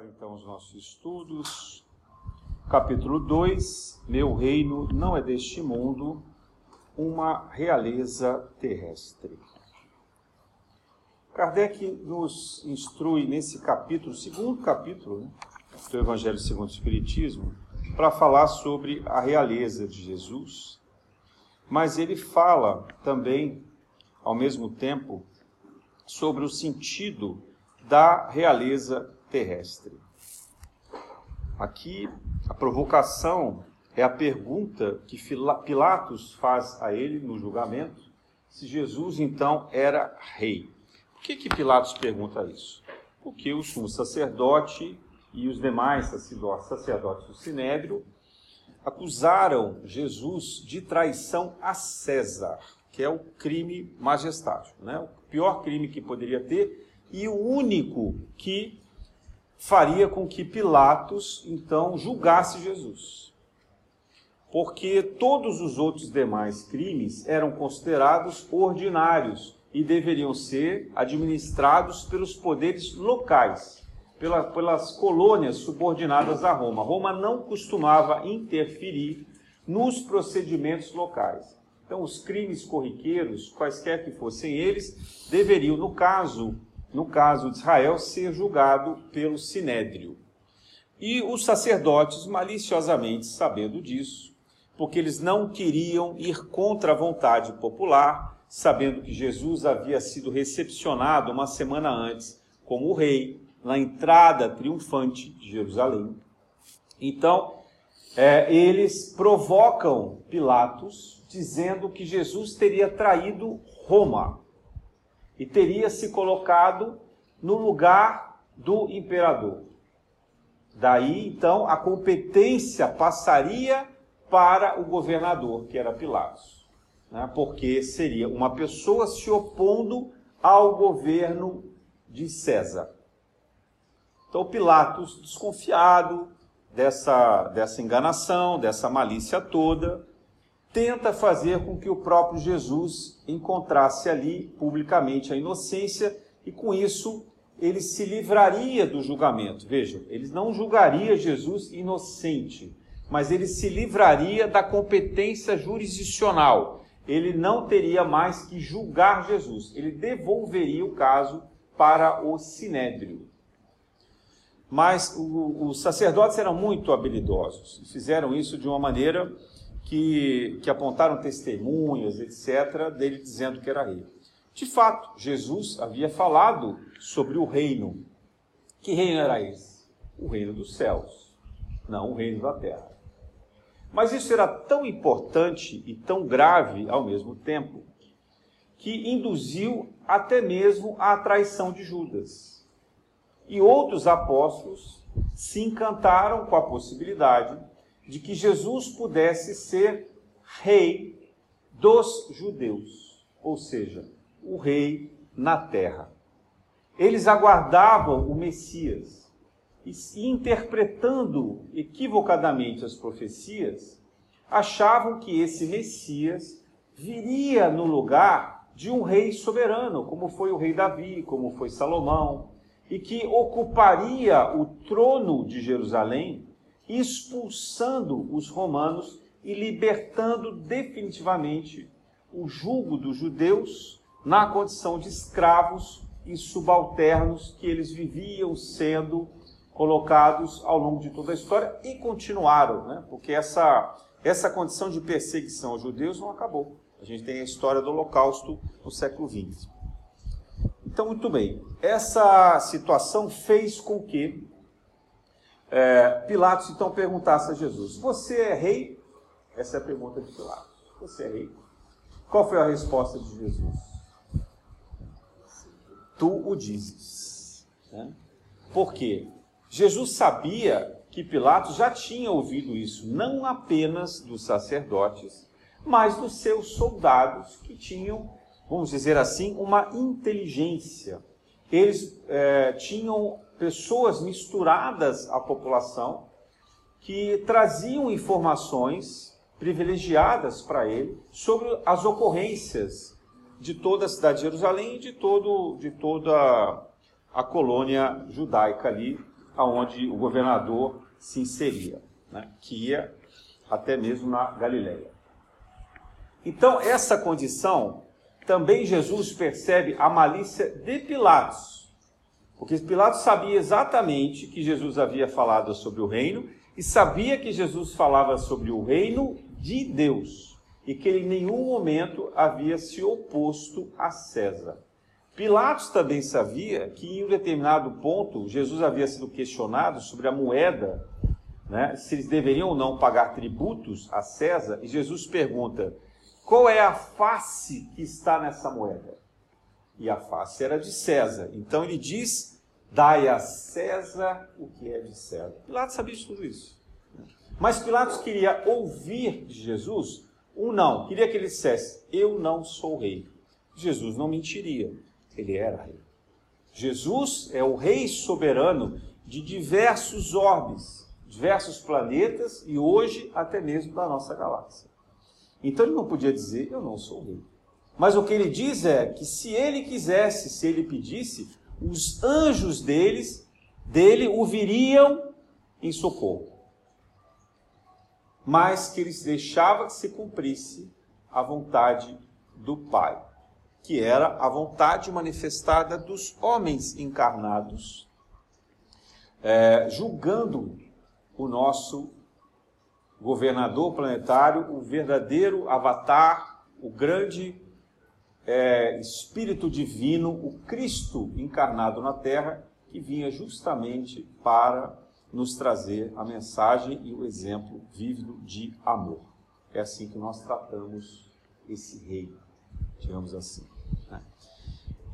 começar então os nossos estudos. Capítulo 2: Meu reino não é deste mundo, uma realeza terrestre. Kardec nos instrui nesse capítulo, segundo capítulo né, do Evangelho segundo o Espiritismo, para falar sobre a realeza de Jesus, mas ele fala também, ao mesmo tempo, sobre o sentido da realeza terrestre. Aqui, a provocação é a pergunta que Pilatos faz a ele no julgamento, se Jesus então era rei. Por que, que Pilatos pergunta isso? Porque o sumo sacerdote e os demais sacerdotes do Sinédrio acusaram Jesus de traição a César, que é o crime majestático, né? o pior crime que poderia ter e o único que faria com que Pilatos então julgasse Jesus. Porque todos os outros demais crimes eram considerados ordinários e deveriam ser administrados pelos poderes locais, pela, pelas colônias subordinadas a Roma. Roma não costumava interferir nos procedimentos locais. Então, os crimes corriqueiros, quaisquer que fossem eles, deveriam, no caso no caso de Israel, ser julgado pelo sinédrio. E os sacerdotes, maliciosamente sabendo disso, porque eles não queriam ir contra a vontade popular, sabendo que Jesus havia sido recepcionado uma semana antes como rei, na entrada triunfante de Jerusalém. Então, é, eles provocam Pilatos, dizendo que Jesus teria traído Roma e teria se colocado no lugar do imperador. Daí, então, a competência passaria para o governador, que era Pilatos, né? porque seria uma pessoa se opondo ao governo de César. Então, Pilatos, desconfiado dessa, dessa enganação, dessa malícia toda, tenta fazer com que o próprio Jesus encontrasse ali publicamente a inocência e com isso ele se livraria do julgamento. Vejam, ele não julgaria Jesus inocente, mas ele se livraria da competência jurisdicional. Ele não teria mais que julgar Jesus, ele devolveria o caso para o sinédrio. Mas os sacerdotes eram muito habilidosos e fizeram isso de uma maneira que, que apontaram testemunhas, etc., dele dizendo que era rei. De fato, Jesus havia falado sobre o reino. Que reino era esse? O reino dos céus, não o reino da terra. Mas isso era tão importante e tão grave ao mesmo tempo que induziu até mesmo a traição de Judas. E outros apóstolos se encantaram com a possibilidade de que Jesus pudesse ser rei dos judeus, ou seja, o rei na terra. Eles aguardavam o Messias e, interpretando equivocadamente as profecias, achavam que esse Messias viria no lugar de um rei soberano, como foi o rei Davi, como foi Salomão, e que ocuparia o trono de Jerusalém expulsando os romanos e libertando definitivamente o jugo dos judeus na condição de escravos e subalternos que eles viviam sendo colocados ao longo de toda a história e continuaram, né? porque essa, essa condição de perseguição aos judeus não acabou. A gente tem a história do Holocausto no século XX. Então, muito bem, essa situação fez com que é, Pilatos então perguntasse a Jesus: Você é rei? Essa é a pergunta de Pilatos. Você é rei? Qual foi a resposta de Jesus? Tu o dizes. Né? Por quê? Jesus sabia que Pilatos já tinha ouvido isso, não apenas dos sacerdotes, mas dos seus soldados que tinham, vamos dizer assim, uma inteligência. Eles é, tinham pessoas misturadas à população que traziam informações privilegiadas para ele sobre as ocorrências de toda a cidade de Jerusalém e de, todo, de toda a colônia judaica ali aonde o governador se inseria, né? que ia até mesmo na Galileia. Então, essa condição, também Jesus percebe a malícia de Pilatos. Porque Pilatos sabia exatamente que Jesus havia falado sobre o reino e sabia que Jesus falava sobre o reino de Deus e que ele em nenhum momento havia se oposto a César. Pilatos também sabia que em um determinado ponto Jesus havia sido questionado sobre a moeda, né, se eles deveriam ou não pagar tributos a César, e Jesus pergunta: qual é a face que está nessa moeda? E a face era de César. Então ele diz: dai a César o que é de César. Pilatos sabia de tudo isso. Mas Pilatos queria ouvir de Jesus um não. Queria que ele dissesse: Eu não sou rei. Jesus não mentiria. Ele era rei. Jesus é o rei soberano de diversos orbes, diversos planetas e hoje até mesmo da nossa galáxia. Então ele não podia dizer, eu não sou rei. Mas o que ele diz é que se ele quisesse, se ele pedisse, os anjos deles, dele o viriam em socorro. Mas que eles deixava que se cumprisse a vontade do Pai, que era a vontade manifestada dos homens encarnados, é, julgando o nosso governador planetário, o verdadeiro avatar, o grande é, Espírito Divino, o Cristo encarnado na Terra, que vinha justamente para nos trazer a mensagem e o exemplo vívido de amor. É assim que nós tratamos esse rei, digamos assim. Né?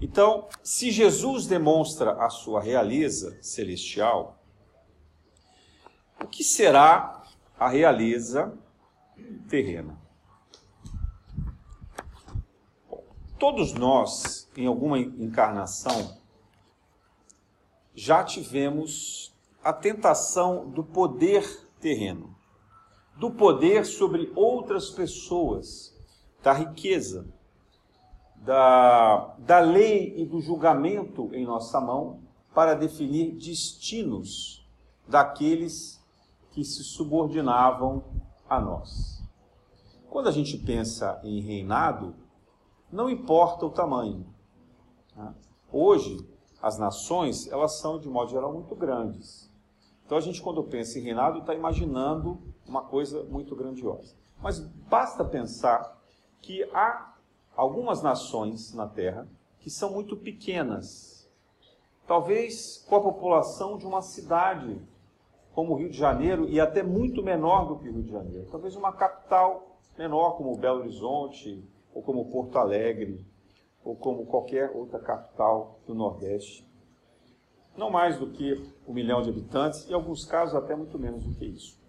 Então, se Jesus demonstra a sua realeza celestial, o que será a realeza terrena. Todos nós, em alguma encarnação, já tivemos a tentação do poder terreno, do poder sobre outras pessoas, da riqueza, da, da lei e do julgamento em nossa mão para definir destinos daqueles que se subordinavam a nós. Quando a gente pensa em reinado, não importa o tamanho. Né? Hoje, as nações, elas são, de modo geral, muito grandes. Então, a gente, quando pensa em reinado, está imaginando uma coisa muito grandiosa. Mas basta pensar que há algumas nações na Terra que são muito pequenas. Talvez com a população de uma cidade como o Rio de Janeiro e até muito menor do que o Rio de Janeiro. Talvez uma capital menor, como Belo Horizonte, ou como Porto Alegre, ou como qualquer outra capital do Nordeste. Não mais do que um milhão de habitantes, em alguns casos até muito menos do que isso.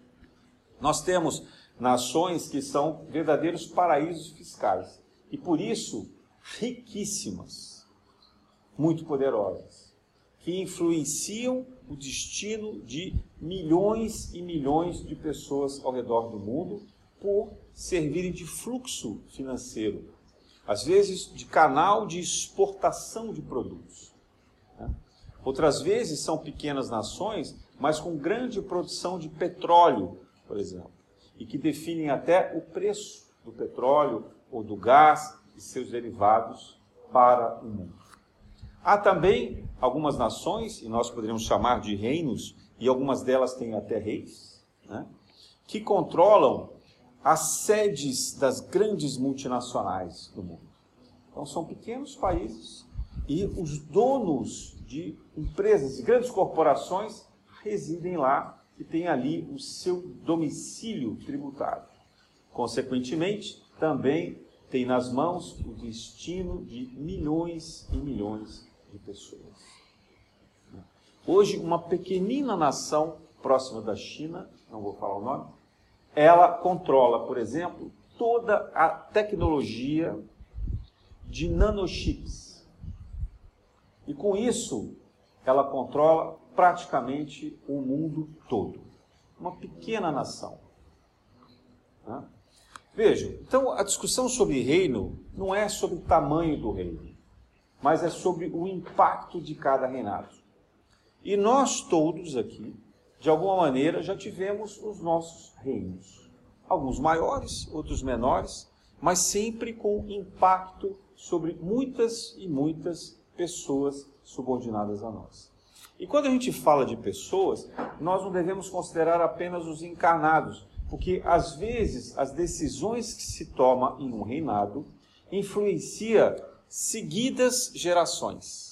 Nós temos nações que são verdadeiros paraísos fiscais e por isso riquíssimas, muito poderosas, que influenciam o destino de milhões e milhões de pessoas ao redor do mundo por servirem de fluxo financeiro, às vezes de canal de exportação de produtos. Né? Outras vezes são pequenas nações, mas com grande produção de petróleo, por exemplo, e que definem até o preço do petróleo ou do gás e seus derivados para o mundo. Há também algumas nações, e nós poderíamos chamar de reinos, e algumas delas têm até reis, né, que controlam as sedes das grandes multinacionais do mundo. Então, são pequenos países e os donos de empresas, de grandes corporações, residem lá e têm ali o seu domicílio tributário. Consequentemente, também tem nas mãos o destino de milhões e milhões de pessoas. Hoje, uma pequenina nação próxima da China, não vou falar o nome, ela controla, por exemplo, toda a tecnologia de nanochips. E com isso, ela controla praticamente o mundo todo. Uma pequena nação. Vejam, então a discussão sobre reino não é sobre o tamanho do reino mas é sobre o impacto de cada reinado. E nós todos aqui, de alguma maneira, já tivemos os nossos reinos. Alguns maiores, outros menores, mas sempre com impacto sobre muitas e muitas pessoas subordinadas a nós. E quando a gente fala de pessoas, nós não devemos considerar apenas os encarnados, porque às vezes as decisões que se tomam em um reinado influencia seguidas gerações.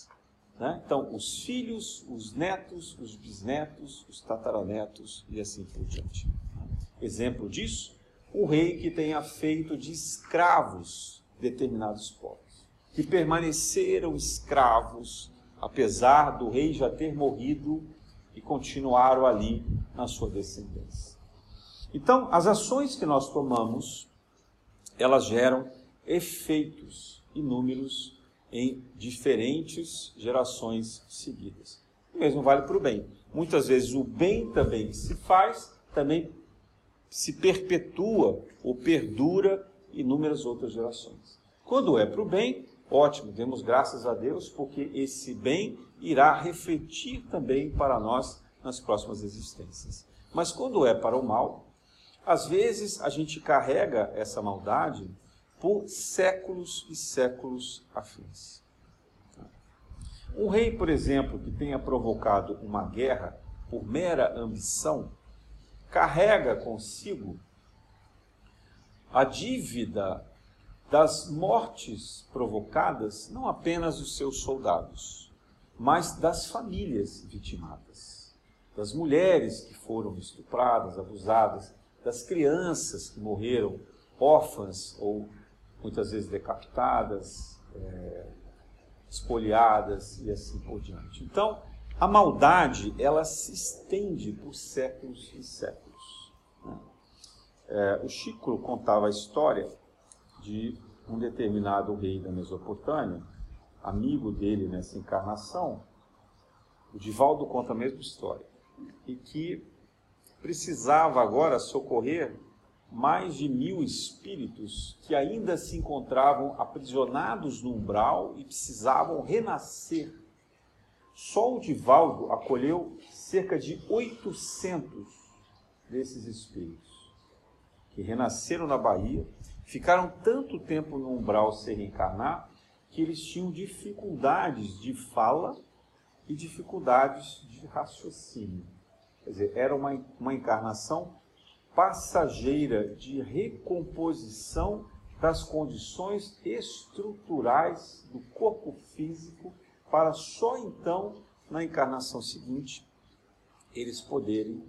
Né? Então, os filhos, os netos, os bisnetos, os tataranetos e assim por diante. Exemplo disso, o rei que tenha feito de escravos determinados povos, que permaneceram escravos, apesar do rei já ter morrido e continuaram ali na sua descendência. Então, as ações que nós tomamos, elas geram efeitos inúmeros em diferentes gerações seguidas. O mesmo vale para o bem. Muitas vezes o bem também que se faz também se perpetua ou perdura inúmeras outras gerações. Quando é para o bem, ótimo, demos graças a Deus, porque esse bem irá refletir também para nós nas próximas existências. Mas quando é para o mal, às vezes a gente carrega essa maldade por séculos e séculos afins. Um rei, por exemplo, que tenha provocado uma guerra por mera ambição, carrega consigo a dívida das mortes provocadas não apenas dos seus soldados, mas das famílias vitimadas, das mulheres que foram estupradas, abusadas, das crianças que morreram órfãs ou muitas vezes decapitadas, é, espoliadas e assim por diante. Então, a maldade ela se estende por séculos e séculos. Né? É, o Chico contava a história de um determinado rei da Mesopotâmia, amigo dele nessa encarnação, o Divaldo conta a mesma história, e que precisava agora socorrer mais de mil espíritos que ainda se encontravam aprisionados no umbral e precisavam renascer. Só o Divaldo acolheu cerca de 800 desses espíritos, que renasceram na Bahia Ficaram tanto tempo no umbral sem reencarnar que eles tinham dificuldades de fala e dificuldades de raciocínio. Quer dizer, era uma, uma encarnação passageira de recomposição das condições estruturais do corpo físico, para só então, na encarnação seguinte, eles poderem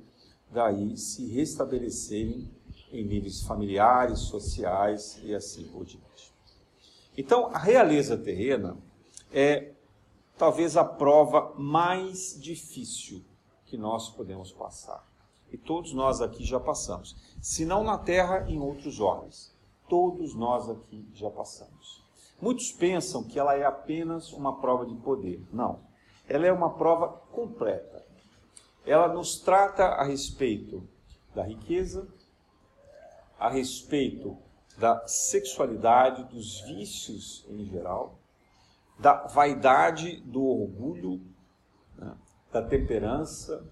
daí se restabelecerem em níveis familiares, sociais e assim por diante. Então, a realeza terrena é talvez a prova mais difícil que nós podemos passar. E todos nós aqui já passamos. Se não na Terra, em outros ordens. Todos nós aqui já passamos. Muitos pensam que ela é apenas uma prova de poder. Não. Ela é uma prova completa. Ela nos trata a respeito da riqueza, a respeito da sexualidade, dos vícios em geral, da vaidade, do orgulho, né, da temperança,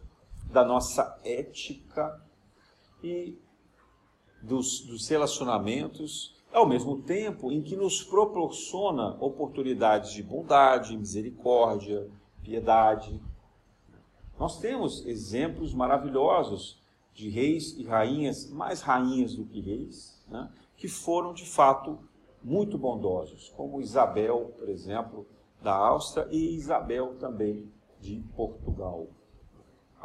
da nossa ética e dos, dos relacionamentos, ao mesmo tempo em que nos proporciona oportunidades de bondade, misericórdia, piedade. Nós temos exemplos maravilhosos de reis e rainhas, mais rainhas do que reis, né, que foram de fato muito bondosos, como Isabel, por exemplo, da Áustria e Isabel também de Portugal.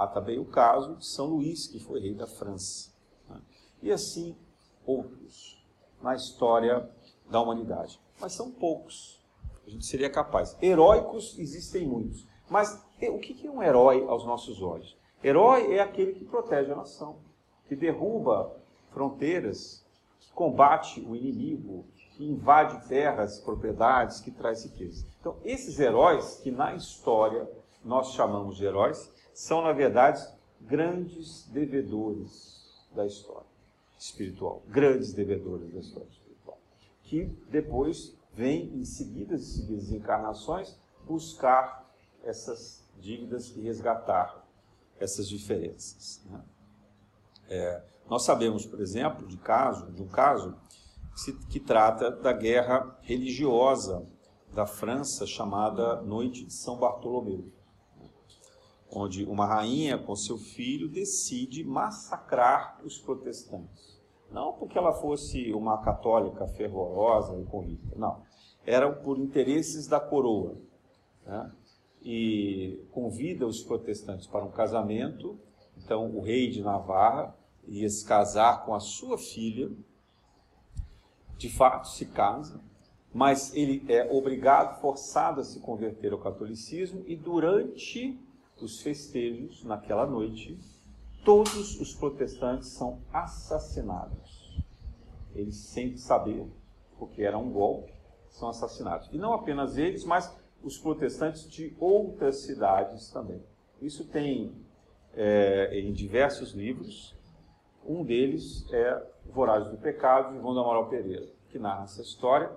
Há também o caso de São Luís, que foi rei da França. Né, e assim outros na história da humanidade. Mas são poucos. A gente seria capaz. Heróicos existem muitos. Mas o que é um herói aos nossos olhos? Herói é aquele que protege a nação, que derruba fronteiras, que combate o inimigo, que invade terras, propriedades, que traz riqueza. Então, esses heróis que na história nós chamamos de heróis, são na verdade grandes devedores da história espiritual, grandes devedores da história espiritual, que depois vêm em seguidas e seguidas encarnações buscar essas dívidas e resgatar essas diferenças. Né? É, nós sabemos, por exemplo, de, caso, de um caso que trata da guerra religiosa da França chamada Noite de São Bartolomeu, onde uma rainha com seu filho decide massacrar os protestantes. Não porque ela fosse uma católica fervorosa e convicta, não. Eram por interesses da coroa. Né? E convida os protestantes para um casamento. Então, o rei de Navarra ia se casar com a sua filha. De fato, se casa, mas ele é obrigado, forçado a se converter ao catolicismo, e durante os festejos, naquela noite, todos os protestantes são assassinados. Eles, sem saber, porque era um golpe, são assassinados. E não apenas eles, mas os protestantes de outras cidades também. Isso tem é, em diversos livros. Um deles é Vorazes do Pecado, de João da Amaral Pereira, que narra essa história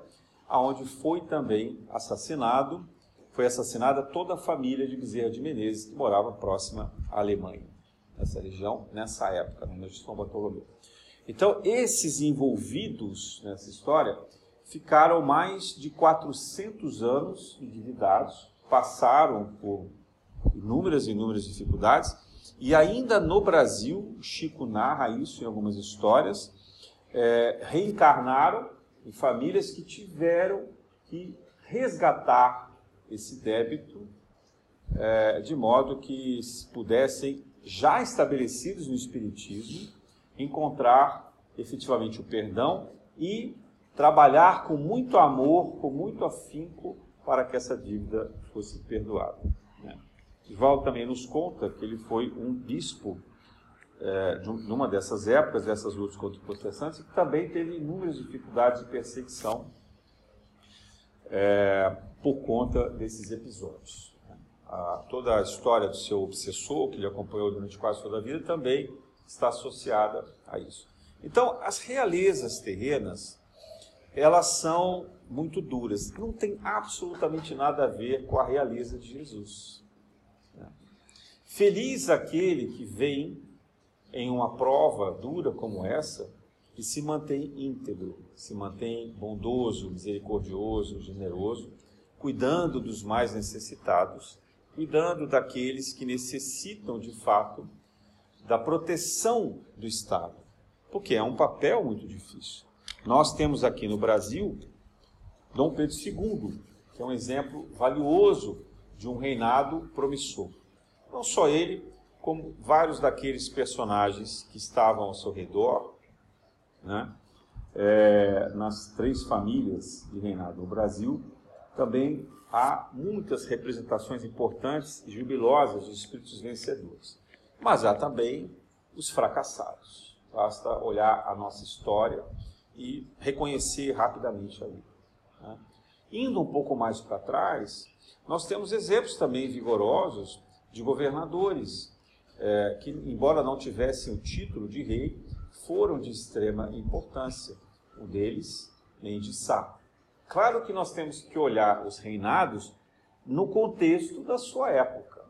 aonde foi também assassinado, foi assassinada toda a família de Bezerra de Menezes, que morava próxima à Alemanha, nessa região, nessa época, na de São Bartolomeu. Então, esses envolvidos nessa história ficaram mais de 400 anos endividados, passaram por inúmeras e inúmeras dificuldades, e ainda no Brasil, Chico narra isso em algumas histórias, é, reencarnaram em famílias que tiveram que resgatar esse débito é, de modo que pudessem, já estabelecidos no Espiritismo, encontrar efetivamente o perdão e trabalhar com muito amor, com muito afinco, para que essa dívida fosse perdoada. Né? Divaldo também nos conta que ele foi um bispo é, numa dessas épocas, dessas lutas contra os protestantes, que também teve inúmeras dificuldades de perseguição é, por conta desses episódios. A, toda a história do seu obsessor, que ele acompanhou durante quase toda a vida, também está associada a isso. Então, as realezas terrenas, elas são muito duras. Não tem absolutamente nada a ver com a realeza de Jesus. Feliz aquele que vem em uma prova dura como essa e se mantém íntegro, se mantém bondoso, misericordioso, generoso, cuidando dos mais necessitados, cuidando daqueles que necessitam de fato da proteção do Estado, porque é um papel muito difícil. Nós temos aqui no Brasil Dom Pedro II, que é um exemplo valioso de um reinado promissor. Não só ele, como vários daqueles personagens que estavam ao seu redor, né, é, nas três famílias de reinado no Brasil, também há muitas representações importantes e jubilosas dos espíritos vencedores. Mas há também os fracassados. Basta olhar a nossa história e reconhecer rapidamente ali. Né? Indo um pouco mais para trás, nós temos exemplos também vigorosos de governadores é, que, embora não tivessem o título de rei, foram de extrema importância. Um deles, Mendes Sá. Claro que nós temos que olhar os reinados no contexto da sua época.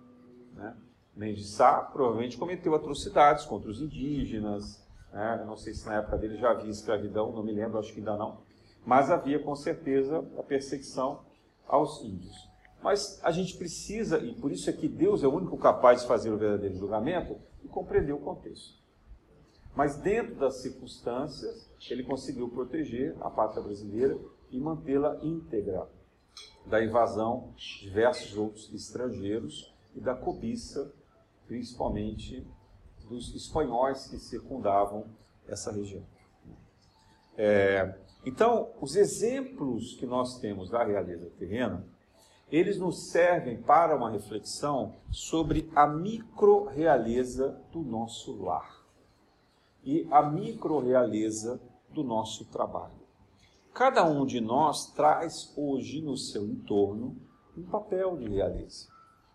Né? Mendes Sá provavelmente cometeu atrocidades contra os indígenas. Né? Não sei se na época dele já havia escravidão, não me lembro, acho que ainda não. Mas havia com certeza a perseguição aos índios. Mas a gente precisa, e por isso é que Deus é o único capaz de fazer o verdadeiro julgamento, e compreender o contexto. Mas dentro das circunstâncias, ele conseguiu proteger a pátria brasileira e mantê-la íntegra da invasão de diversos outros estrangeiros e da cobiça, principalmente dos espanhóis que circundavam essa região. É, então, os exemplos que nós temos da realeza terrena eles nos servem para uma reflexão sobre a micro-realeza do nosso lar e a micro-realeza do nosso trabalho. Cada um de nós traz hoje no seu entorno um papel de realeza.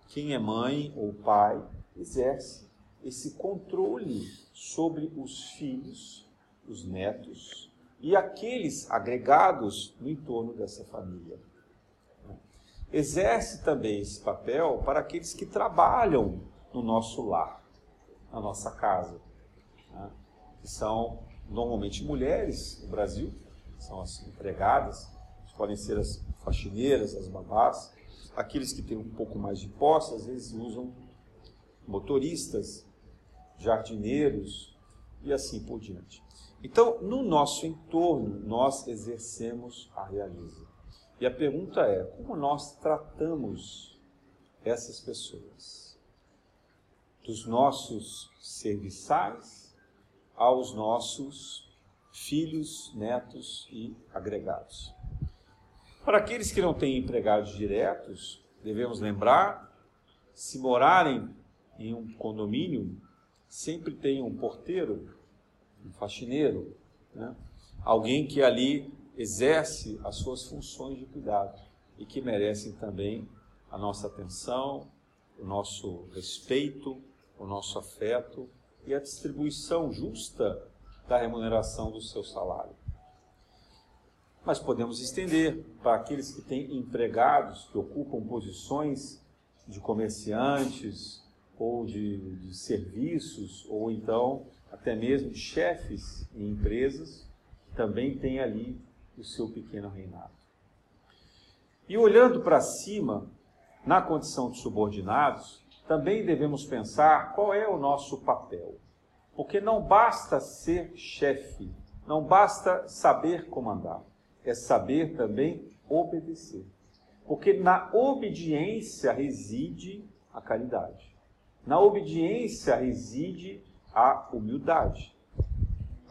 Quem é mãe ou pai exerce esse controle sobre os filhos, os netos e aqueles agregados no entorno dessa família. exerce também esse papel para aqueles que trabalham no nosso lar, na nossa casa, né? Que são normalmente mulheres no Brasil, são as empregadas, podem ser as faxineiras, as babás, aqueles que têm um pouco mais de posse, às vezes usam motoristas, jardineiros e assim por diante. Então, no nosso entorno, nós exercemos a realiza. E a pergunta é: como nós tratamos essas pessoas? Dos nossos serviçais aos nossos filhos, netos e agregados. Para aqueles que não têm empregados diretos, devemos lembrar: se morarem em um condomínio, sempre tem um porteiro, um faxineiro, né? alguém que ali exerce as suas funções de cuidado e que merecem também a nossa atenção, o nosso respeito, o nosso afeto e a distribuição justa da remuneração do seu salário. Mas podemos estender para aqueles que têm empregados, que ocupam posições de comerciantes ou de, de serviços, ou então até mesmo chefes em empresas, também têm ali o seu pequeno reinado. E olhando para cima, na condição de subordinados, também devemos pensar qual é o nosso papel. Porque não basta ser chefe, não basta saber comandar, é saber também obedecer. Porque na obediência reside a caridade. Na obediência reside a humildade,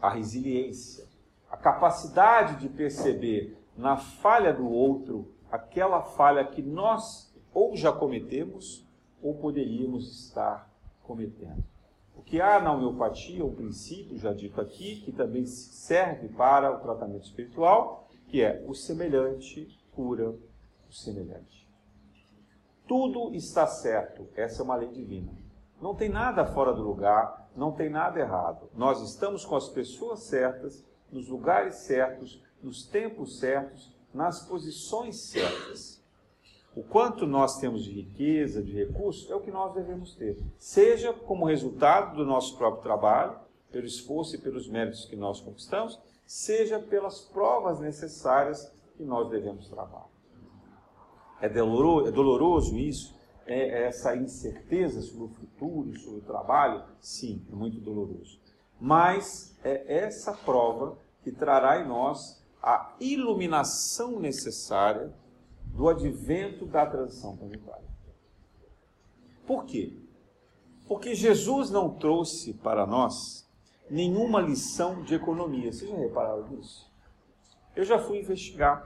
a resiliência, a capacidade de perceber na falha do outro aquela falha que nós ou já cometemos ou poderíamos estar cometendo. O que há na homeopatia, um princípio já dito aqui, que também serve para o tratamento espiritual, que é o semelhante cura o semelhante. Tudo está certo, essa é uma lei divina. Não tem nada fora do lugar, não tem nada errado. Nós estamos com as pessoas certas nos lugares certos, nos tempos certos, nas posições certas. O quanto nós temos de riqueza, de recursos, é o que nós devemos ter. Seja como resultado do nosso próprio trabalho, pelo esforço e pelos méritos que nós conquistamos, seja pelas provas necessárias que nós devemos trabalhar. É doloroso, é doloroso isso? É essa incerteza sobre o futuro, sobre o trabalho? Sim, é muito doloroso mas é essa prova que trará em nós a iluminação necessária do advento da transição planetária. Por quê? Porque Jesus não trouxe para nós nenhuma lição de economia. Vocês já repararam nisso? Eu já fui investigar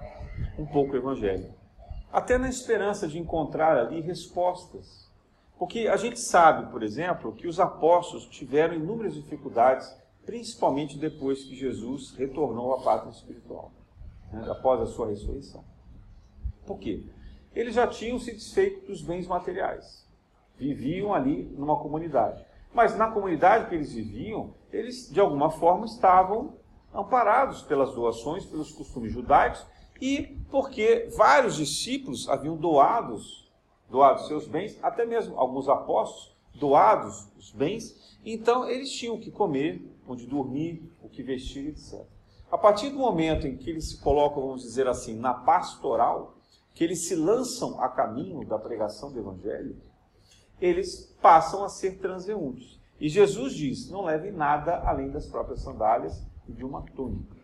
um pouco o Evangelho, até na esperança de encontrar ali respostas porque a gente sabe, por exemplo, que os apóstolos tiveram inúmeras dificuldades, principalmente depois que Jesus retornou à pátria espiritual, né, após a sua ressurreição. Por quê? Eles já tinham se desfeito dos bens materiais, viviam ali numa comunidade. Mas na comunidade que eles viviam, eles de alguma forma estavam amparados pelas doações, pelos costumes judaicos e porque vários discípulos haviam doados doados seus bens, até mesmo alguns apóstolos doados os bens, então eles tinham o que comer, onde dormir, o que vestir, etc. A partir do momento em que eles se colocam, vamos dizer assim, na pastoral, que eles se lançam a caminho da pregação do Evangelho, eles passam a ser transeuntes. E Jesus diz: não levem nada além das próprias sandálias e de uma túnica.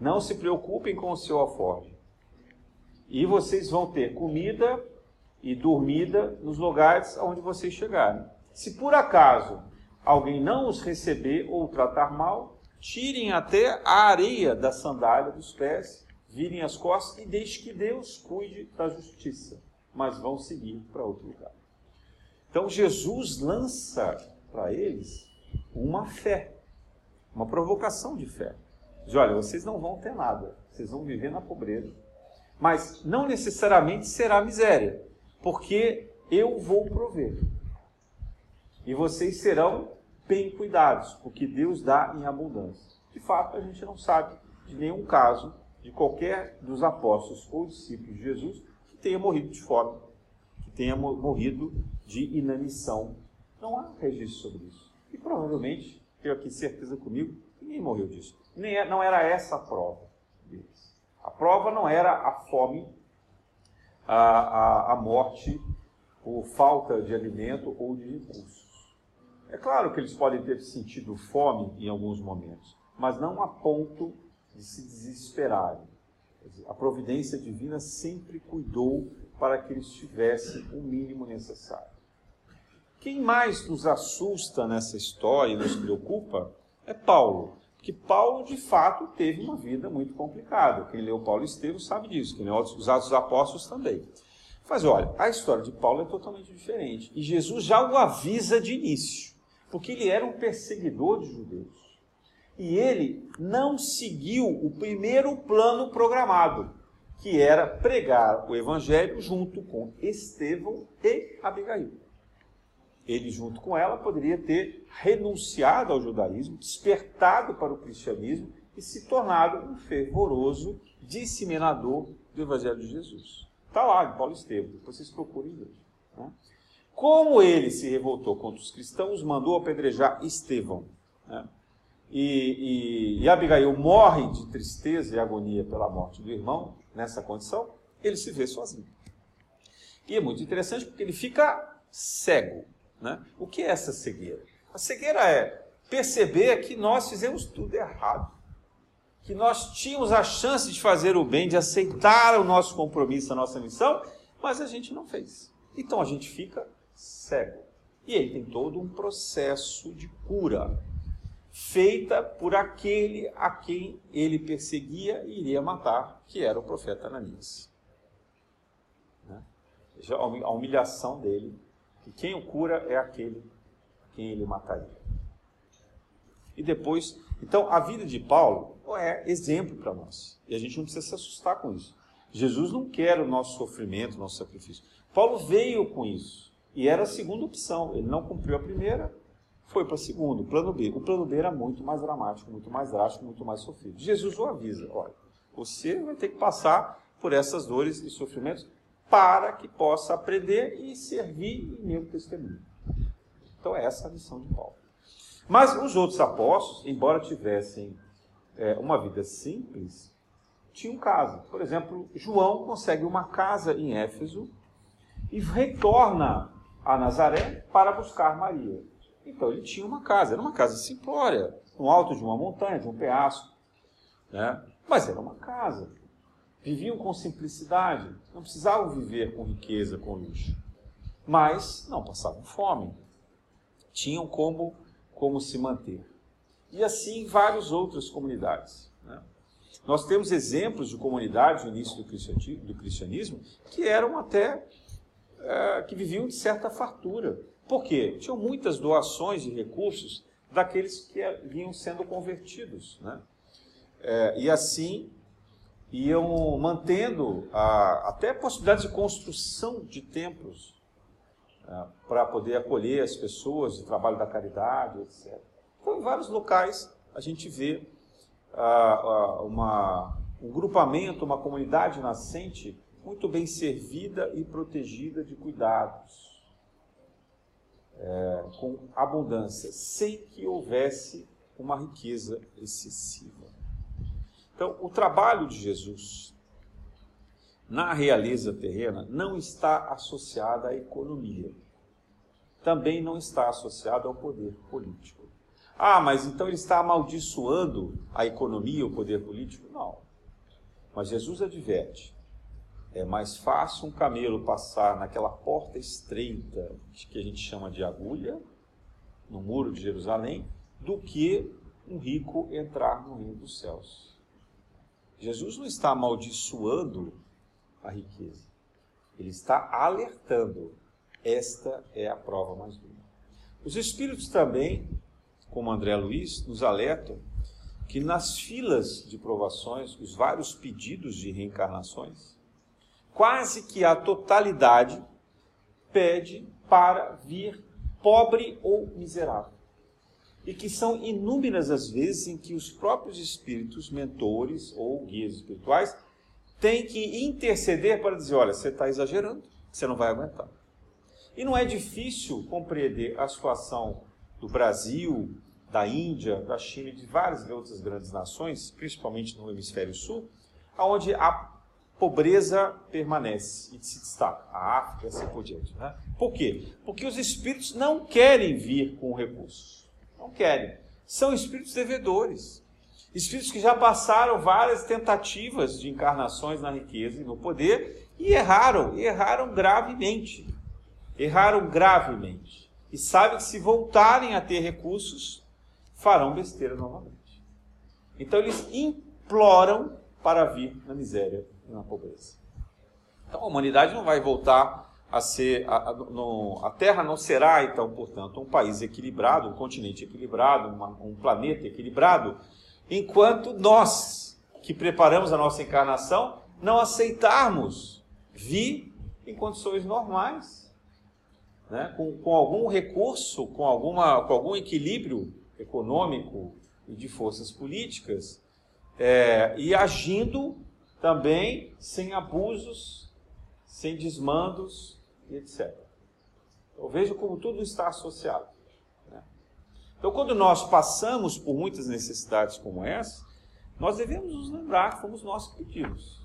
Não se preocupem com o seu alforje. E vocês vão ter comida e dormida nos lugares onde vocês chegarem. Se por acaso alguém não os receber ou tratar mal, tirem até a areia da sandália dos pés, virem as costas e deixe que Deus cuide da justiça. Mas vão seguir para outro lugar. Então Jesus lança para eles uma fé, uma provocação de fé. Diz: olha, vocês não vão ter nada, vocês vão viver na pobreza mas não necessariamente será miséria, porque eu vou prover. E vocês serão bem cuidados, porque Deus dá em abundância. De fato, a gente não sabe de nenhum caso de qualquer dos apóstolos ou discípulos de Jesus que tenha morrido de fome, que tenha morrido de inanição. Não há registro sobre isso. E provavelmente, tenho aqui certeza comigo, ninguém morreu disso. Nem é, não era essa a prova deles. A prova não era a fome, a, a, a morte por falta de alimento ou de recursos. É claro que eles podem ter sentido fome em alguns momentos, mas não a ponto de se desesperarem. A providência divina sempre cuidou para que eles tivessem o mínimo necessário. Quem mais nos assusta nessa história e nos preocupa é Paulo. Porque Paulo, de fato, teve uma vida muito complicada. Quem leu Paulo Estevam sabe disso, quem leu os Atos dos Apóstolos também. Mas olha, a história de Paulo é totalmente diferente. E Jesus já o avisa de início, porque ele era um perseguidor de judeus. E ele não seguiu o primeiro plano programado, que era pregar o evangelho junto com Estevão e Abigail ele, junto com ela, poderia ter renunciado ao judaísmo, despertado para o cristianismo e se tornado um fervoroso disseminador do Evangelho de Jesus. Está lá em Paulo Estevam, depois vocês procurem ver. Né? Como ele se revoltou contra os cristãos, mandou apedrejar Estevão. Né? E, e, e Abigail morre de tristeza e agonia pela morte do irmão, nessa condição, ele se vê sozinho. E é muito interessante porque ele fica cego. Né? O que é essa cegueira? A cegueira é perceber que nós fizemos tudo errado. Que nós tínhamos a chance de fazer o bem, de aceitar o nosso compromisso, a nossa missão, mas a gente não fez. Então a gente fica cego. E aí tem todo um processo de cura, feita por aquele a quem ele perseguia e iria matar, que era o profeta Ananias. Né? A humilhação dele que quem o cura é aquele a quem ele mataria. E depois, então a vida de Paulo é exemplo para nós. E a gente não precisa se assustar com isso. Jesus não quer o nosso sofrimento, o nosso sacrifício. Paulo veio com isso. E era a segunda opção. Ele não cumpriu a primeira, foi para a segunda, o plano B. O plano B era muito mais dramático, muito mais drástico, muito mais sofrido. Jesus o avisa: olha, você vai ter que passar por essas dores e sofrimentos para que possa aprender e servir em meu testemunho. Então, é essa a missão de Paulo. Mas os outros apóstolos, embora tivessem é, uma vida simples, tinham casa. Por exemplo, João consegue uma casa em Éfeso e retorna a Nazaré para buscar Maria. Então ele tinha uma casa, era uma casa simplória, no alto de uma montanha, de um penhasco. Né? Mas era uma casa viviam com simplicidade, não precisavam viver com riqueza, com luxo, mas não passavam fome, tinham como, como se manter. E assim várias outras comunidades. Né? Nós temos exemplos de comunidades no início do cristianismo que eram até é, que viviam de certa fartura. Por quê? Tinham muitas doações de recursos daqueles que vinham sendo convertidos. Né? É, e assim iam mantendo a, até a possibilidade de construção de templos é, para poder acolher as pessoas, de trabalho da caridade, etc. Então, em vários locais a gente vê uma, um grupamento, uma comunidade nascente muito bem servida e protegida de cuidados, é, com abundância, sem que houvesse uma riqueza excessiva. Então, o trabalho de Jesus na realeza terrena não está associado à economia. Também não está associado ao poder político. Ah, mas então ele está amaldiçoando a economia, o poder político? Não. Mas Jesus adverte: é mais fácil um camelo passar naquela porta estreita, que a gente chama de agulha, no muro de Jerusalém, do que um rico entrar no reino dos céus. Jesus não está amaldiçoando a riqueza. Ele está alertando. Esta é a prova mais dura. Os Espíritos também, como André Luiz, nos alertam que nas filas de provações, os vários pedidos de reencarnações, quase que a totalidade pede para vir pobre ou miserável. e que são inúmeras as vezes em que os próprios espíritos, mentores ou guias espirituais, têm que interceder para dizer: olha, você está exagerando, você não vai aguentar. E não é difícil compreender a situação do Brasil, da Índia, da China e de várias outras grandes nações, principalmente no hemisfério sul, onde a pobreza permanece e se destaca. A África e assim por diante. Né? Por quê? Porque os espíritos não querem vir com recursos. Não querem. São espíritos devedores. Espíritos que já passaram várias tentativas de encarnações na riqueza e no poder e erraram, erraram gravemente. Erraram gravemente. E sabem que se voltarem a ter recursos, farão besteira novamente. Então eles imploram para vir na miséria e na pobreza. Então a humanidade não vai voltar a ser. A, a, no, a Terra não será, então, portanto, um país equilibrado, um continente equilibrado, uma, um planeta equilibrado, enquanto nós, que preparamos a nossa encarnação, não aceitarmos vir em condições normais, né? com, com algum recurso, com, alguma, com algum equilíbrio econômico e de forças políticas, é, e agindo também sem abusos, sem desmandos e etc. Eu vejo como tudo está associado. Né? Então, quando nós passamos por muitas necessidades como essa, nós devemos nos lembrar que fomos nós que pedimos.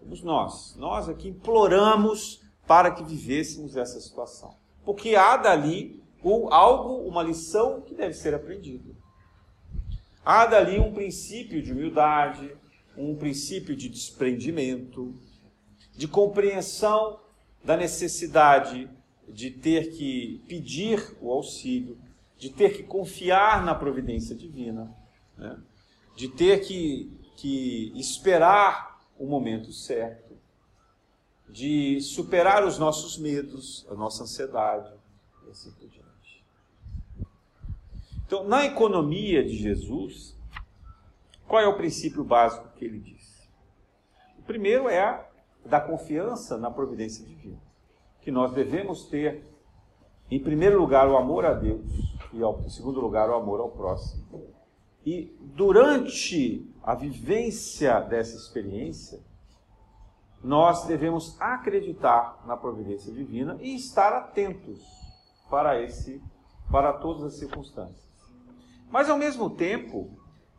Fomos nós. Nós aqui imploramos para que vivêssemos essa situação. Porque há dali algo, uma lição que deve ser aprendida. Há dali um princípio de humildade, um princípio de desprendimento, de compreensão da necessidade de ter que pedir o auxílio, de ter que confiar na providência divina, né? de ter que, que esperar o momento certo, de superar os nossos medos, a nossa ansiedade e assim por diante. Então, na economia de Jesus, qual é o princípio básico que ele diz? O primeiro é a da confiança na providência divina. Que nós devemos ter, em primeiro lugar, o amor a Deus e, em segundo lugar, o amor ao próximo. E durante a vivência dessa experiência, nós devemos acreditar na providência divina e estar atentos para esse para todas as circunstâncias. Mas ao mesmo tempo,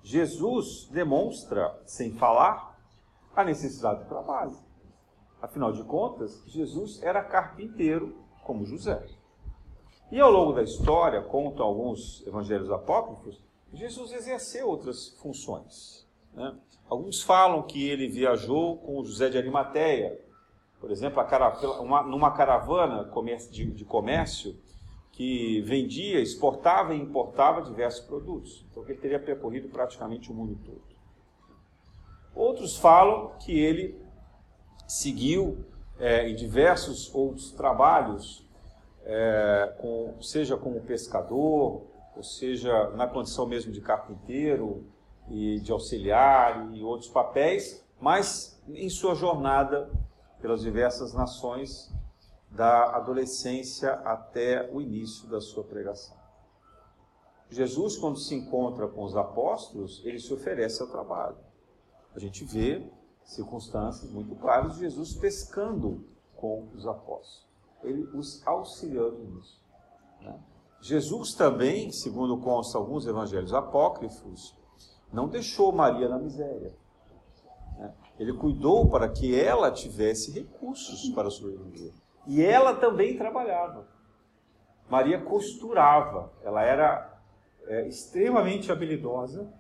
Jesus demonstra, sem falar, a necessidade do trabalho. Afinal de contas, Jesus era carpinteiro, como José. E ao longo da história, contam alguns evangelhos apócrifos, Jesus exerceu outras funções. Né? Alguns falam que ele viajou com José de Arimateia, por exemplo, numa caravana de comércio que vendia, exportava e importava diversos produtos. Então ele teria percorrido praticamente o mundo todo. Outros falam que ele seguiu é, em diversos outros trabalhos, é, com, seja como pescador, ou seja na condição mesmo de carpinteiro e de auxiliar e outros papéis, mas em sua jornada pelas diversas nações da adolescência até o início da sua pregação. Jesus, quando se encontra com os apóstolos, ele se oferece ao trabalho. A gente vê circunstâncias muito claras de Jesus pescando com os apóstolos, ele os auxiliando nisso. Né? Jesus também, segundo consta alguns evangelhos apócrifos, não deixou Maria na miséria. Né? Ele cuidou para que ela tivesse recursos para sobreviver. E ela também trabalhava. Maria costurava, ela era é, extremamente habilidosa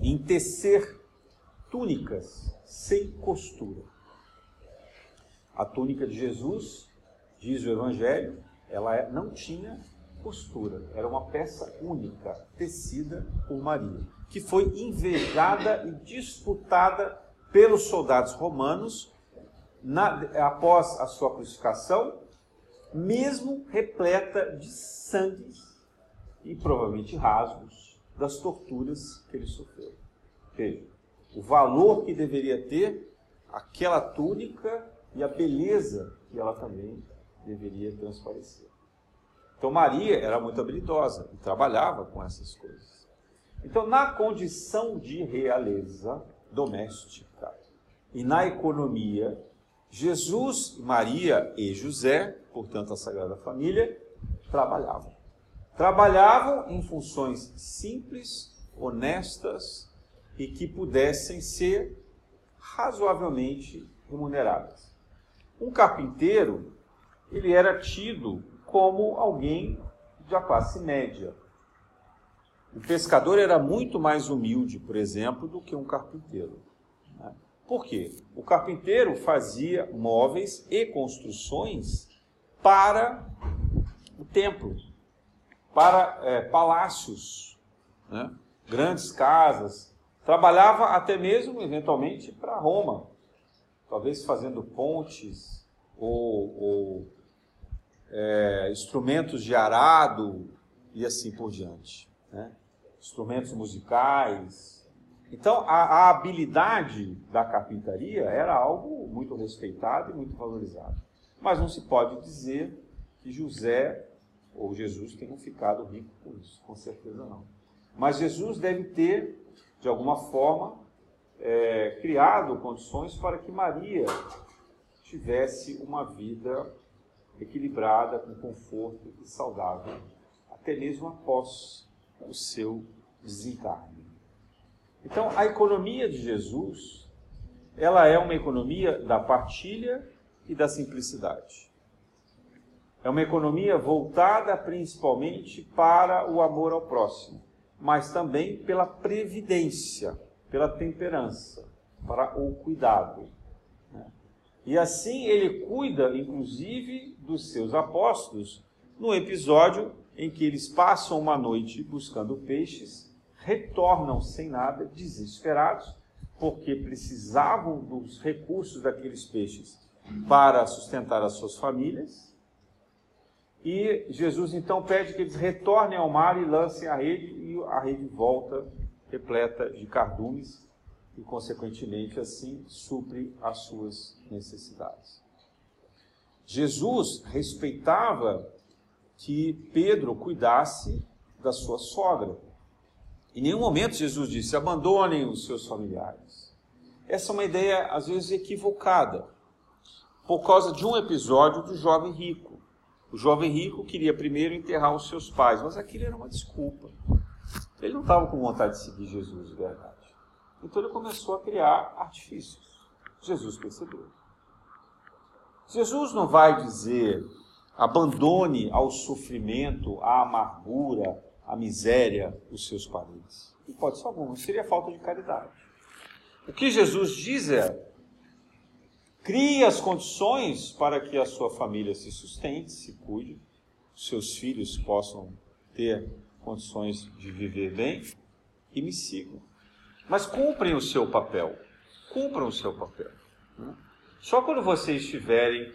em tecer túnicas sem costura. A túnica de Jesus, diz o Evangelho, ela é, não tinha costura, era uma peça única, tecida por Maria, que foi invejada e disputada pelos soldados romanos na, após a sua crucificação, mesmo repleta de sangue e provavelmente rasgos das torturas que ele sofreu. Veja, o valor que deveria ter aquela túnica e a beleza que ela também deveria transparecer. Então Maria era muito habilidosa e trabalhava com essas coisas. Então, na condição de realeza doméstica e na economia, Jesus, Maria e José, portanto a Sagrada Família, trabalhavam. Trabalhavam em funções simples, honestas e que pudessem ser razoavelmente remuneradas. Um carpinteiro, ele era tido como alguém da classe média. O pescador era muito mais humilde, por exemplo, do que um carpinteiro. Por quê? O carpinteiro fazia móveis e construções para o templo, para é, palácios, né? grandes casas. Trabalhava até mesmo, eventualmente, para Roma, talvez fazendo pontes ou, ou é, instrumentos de arado e assim por diante. Né? Instrumentos musicais. Então, a, a habilidade da carpintaria era algo muito respeitado e muito valorizado. Mas não se pode dizer que José ou Jesus tenham ficado rico por isso, com certeza não. Mas Jesus deve ter, de alguma forma, é, criado condições para que Maria tivesse uma vida equilibrada, com conforto e saudável, até mesmo após o seu desencarne. Então, a economia de Jesus, ela é uma economia da partilha e da simplicidade. É uma economia voltada principalmente para o amor ao próximo, mas também pela previdência, pela temperança, para o cuidado. E assim ele cuida, inclusive, dos seus apóstolos, no episódio em que eles passam uma noite buscando peixes, retornam sem nada, desesperados, porque precisavam dos recursos daqueles peixes para sustentar as suas famílias. E Jesus então pede que eles retornem ao mar e lancem a rede, e a rede volta repleta de cardumes e, consequentemente, assim supre as suas necessidades. Jesus respeitava que Pedro cuidasse da sua sogra. Em nenhum momento Jesus disse: abandonem os seus familiares. Essa é uma ideia, às vezes, equivocada, por causa de um episódio do jovem rico. O jovem rico queria primeiro enterrar os seus pais, mas aquilo era uma desculpa. Ele não estava com vontade de seguir Jesus, de verdade. Então ele começou a criar artifícios. Jesus percebeu. Jesus não vai dizer abandone ao sofrimento, à amargura, à miséria os seus parentes. Não pode ser alguma, seria falta de caridade. O que Jesus diz é: crie as condições para que a sua família se sustente, se cuide, seus filhos possam ter condições de viver bem e me sigam. Mas cumprem o seu papel. Cumpram o seu papel. Né? Só quando vocês estiverem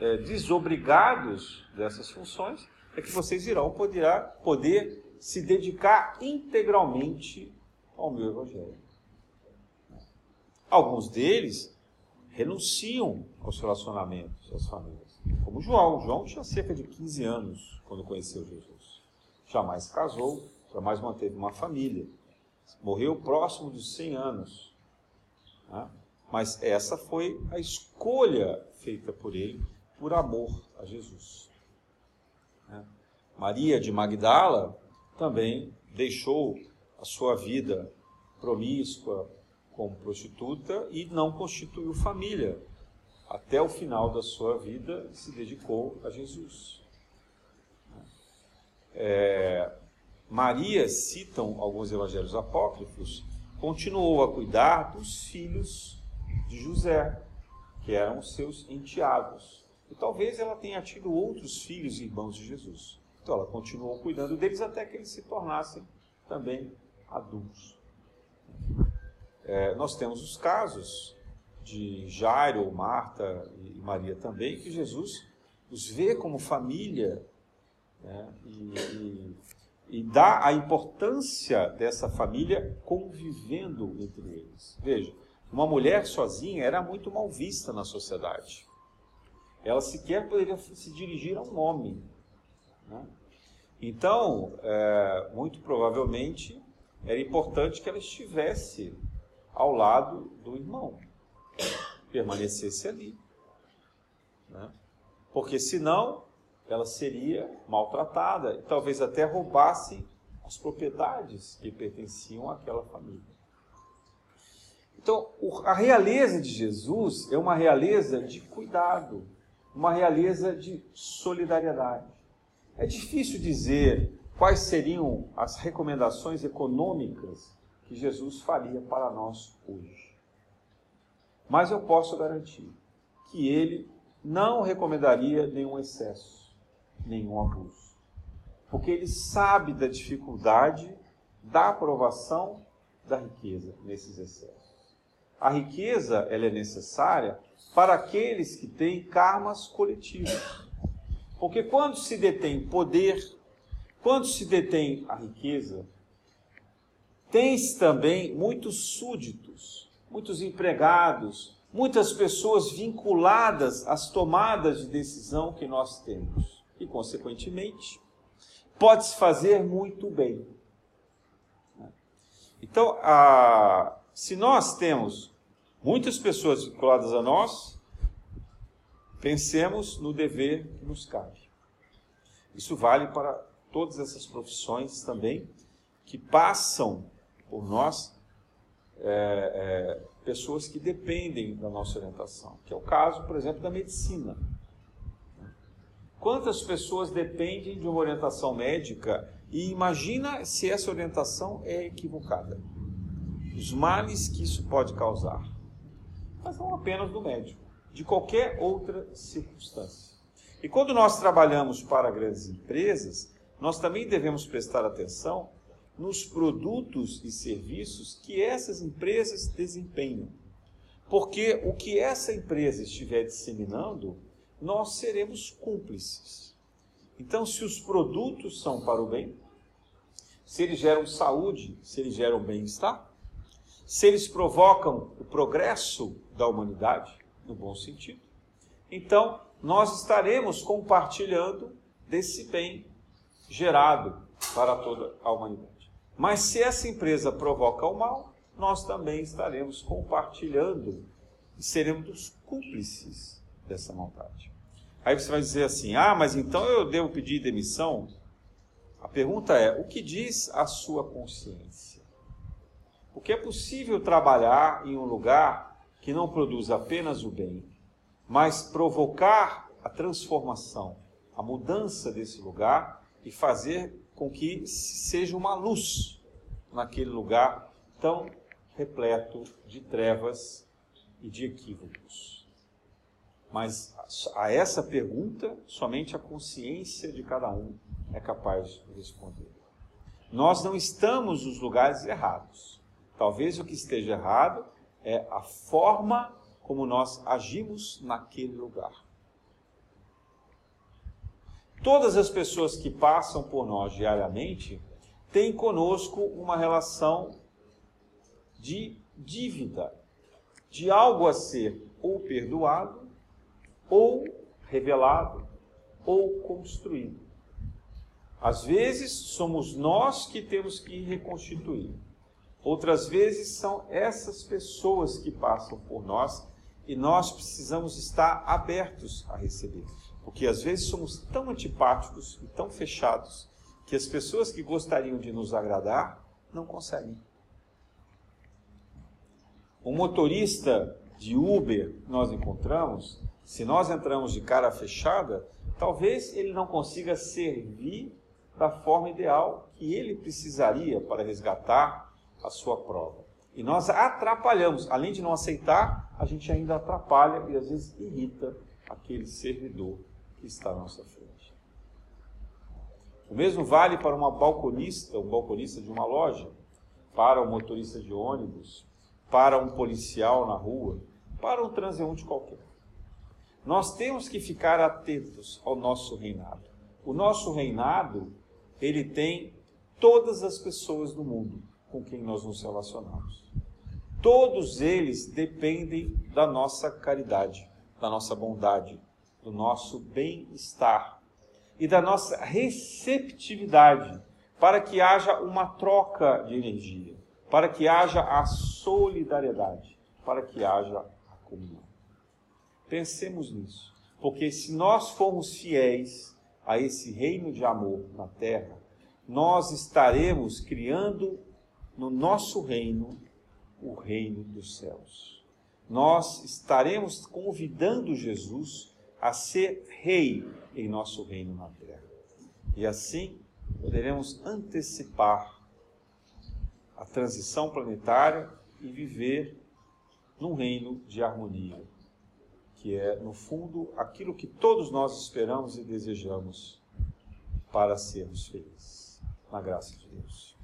é, desobrigados dessas funções é que vocês irão poderá, poder se dedicar integralmente ao meu Evangelho. Alguns deles renunciam aos relacionamentos, às famílias. Como João. João tinha cerca de 15 anos quando conheceu Jesus. Jamais casou, jamais manteve uma família. Morreu próximo dos 100 anos. Né? Mas essa foi a escolha feita por ele por amor a Jesus. Né? Maria de Magdala também deixou a sua vida promíscua como prostituta e não constituiu família. Até o final da sua vida se dedicou a Jesus. É, Maria, citam alguns evangelhos apócrifos, continuou a cuidar dos filhos de José, que eram seus enteados. E talvez ela tenha tido outros filhos e irmãos de Jesus. Então ela continuou cuidando deles até que eles se tornassem também adultos. É, nós temos os casos de Jairo, Marta e Maria também, que Jesus os vê como família né, e, e e dá a importância dessa família convivendo entre eles. Veja, uma mulher sozinha era muito mal vista na sociedade. Ela sequer poderia se dirigir a um homem. Né? Então, é, muito provavelmente, era importante que ela estivesse ao lado do irmão, permanecesse ali. Né? Porque senão ela seria maltratada e talvez até roubasse as propriedades que pertenciam àquela família. Então, a realeza de Jesus é uma realeza de cuidado, uma realeza de solidariedade. É difícil dizer quais seriam as recomendações econômicas que Jesus faria para nós hoje. Mas eu posso garantir que ele não recomendaria nenhum excesso, nenhum abuso. Porque ele sabe da dificuldade da aprovação da riqueza nesses excessos. A riqueza ela é necessária para aqueles que têm karmas coletivos. Porque quando se detém poder, quando se detém a riqueza, tem-se também muitos súditos, muitos empregados, muitas pessoas vinculadas às tomadas de decisão que nós temos. E, consequentemente, pode-se fazer muito bem. Então, a, se nós temos muitas pessoas vinculadas a nós, pensemos no dever que nos cabe. Isso vale para todas essas profissões também que passam por nós é, é, pessoas que dependem da nossa orientação, que é o caso, por exemplo, da medicina. Quantas pessoas dependem de uma orientação médica e imagina se essa orientação é equivocada? os males que isso pode causar. Mas não apenas do médico, de qualquer outra circunstância. E quando nós trabalhamos para grandes empresas, nós também devemos prestar atenção nos produtos e serviços que essas empresas desempenham. Porque o que essa empresa estiver disseminando, nós seremos cúmplices. Então, se os produtos são para o bem, se eles geram saúde, se eles geram bem-estar, se eles provocam o progresso da humanidade, no bom sentido, então nós estaremos compartilhando desse bem gerado para toda a humanidade. Mas se essa empresa provoca o mal, nós também estaremos compartilhando e seremos cúmplices dessa maldade. Aí você vai dizer assim: ah, mas então eu devo pedir demissão? A pergunta é: o que diz a sua consciência? Porque é possível trabalhar em um lugar que não produz apenas o bem, mas provocar a transformação, a mudança desse lugar e fazer com que seja uma luz naquele lugar tão repleto de trevas e de equívocos. Mas a essa pergunta, somente a consciência de cada um é capaz de responder. Nós não estamos nos lugares errados. Talvez o que esteja errado é a forma como nós agimos naquele lugar. Todas as pessoas que passam por nós diariamente têm conosco uma relação de dívida, de algo a ser ou perdoado, ou revelado, ou construído. Às vezes somos nós que temos que reconstituir. Outras vezes são essas pessoas que passam por nós e nós precisamos estar abertos a receber. Porque às vezes somos tão antipáticos e tão fechados que as pessoas que gostariam de nos agradar não conseguem. Um motorista de Uber que nós encontramos, se nós entramos de cara fechada, talvez ele não consiga servir da forma ideal que ele precisaria para resgatar a sua prova. E nós atrapalhamos, além de não aceitar, a gente ainda atrapalha e às vezes irrita aquele servidor que está à nossa frente. O mesmo vale para uma balconista, um balconista de uma loja, para um motorista de ônibus, para um policial na rua, para um transeunte qualquer. Nós temos que ficar atentos ao nosso reinado. O nosso reinado, ele tem todas as pessoas do mundo com quem nós nos relacionamos. Todos eles dependem da nossa caridade, da nossa bondade, do nosso bem-estar. e da nossa receptividade, para que haja uma troca de energia, para que haja a solidariedade, para que haja a comunhão. Pensemos nisso, porque se nós formos fiéis a esse reino de amor na terra, nós estaremos criando no nosso reino o reino dos céus. Nós estaremos convidando Jesus a ser rei em nosso reino na terra. E assim poderemos antecipar a transição planetária e viver num reino de harmonia, que é, no fundo, aquilo que todos nós esperamos e desejamos para sermos felizes. Na graça de Deus.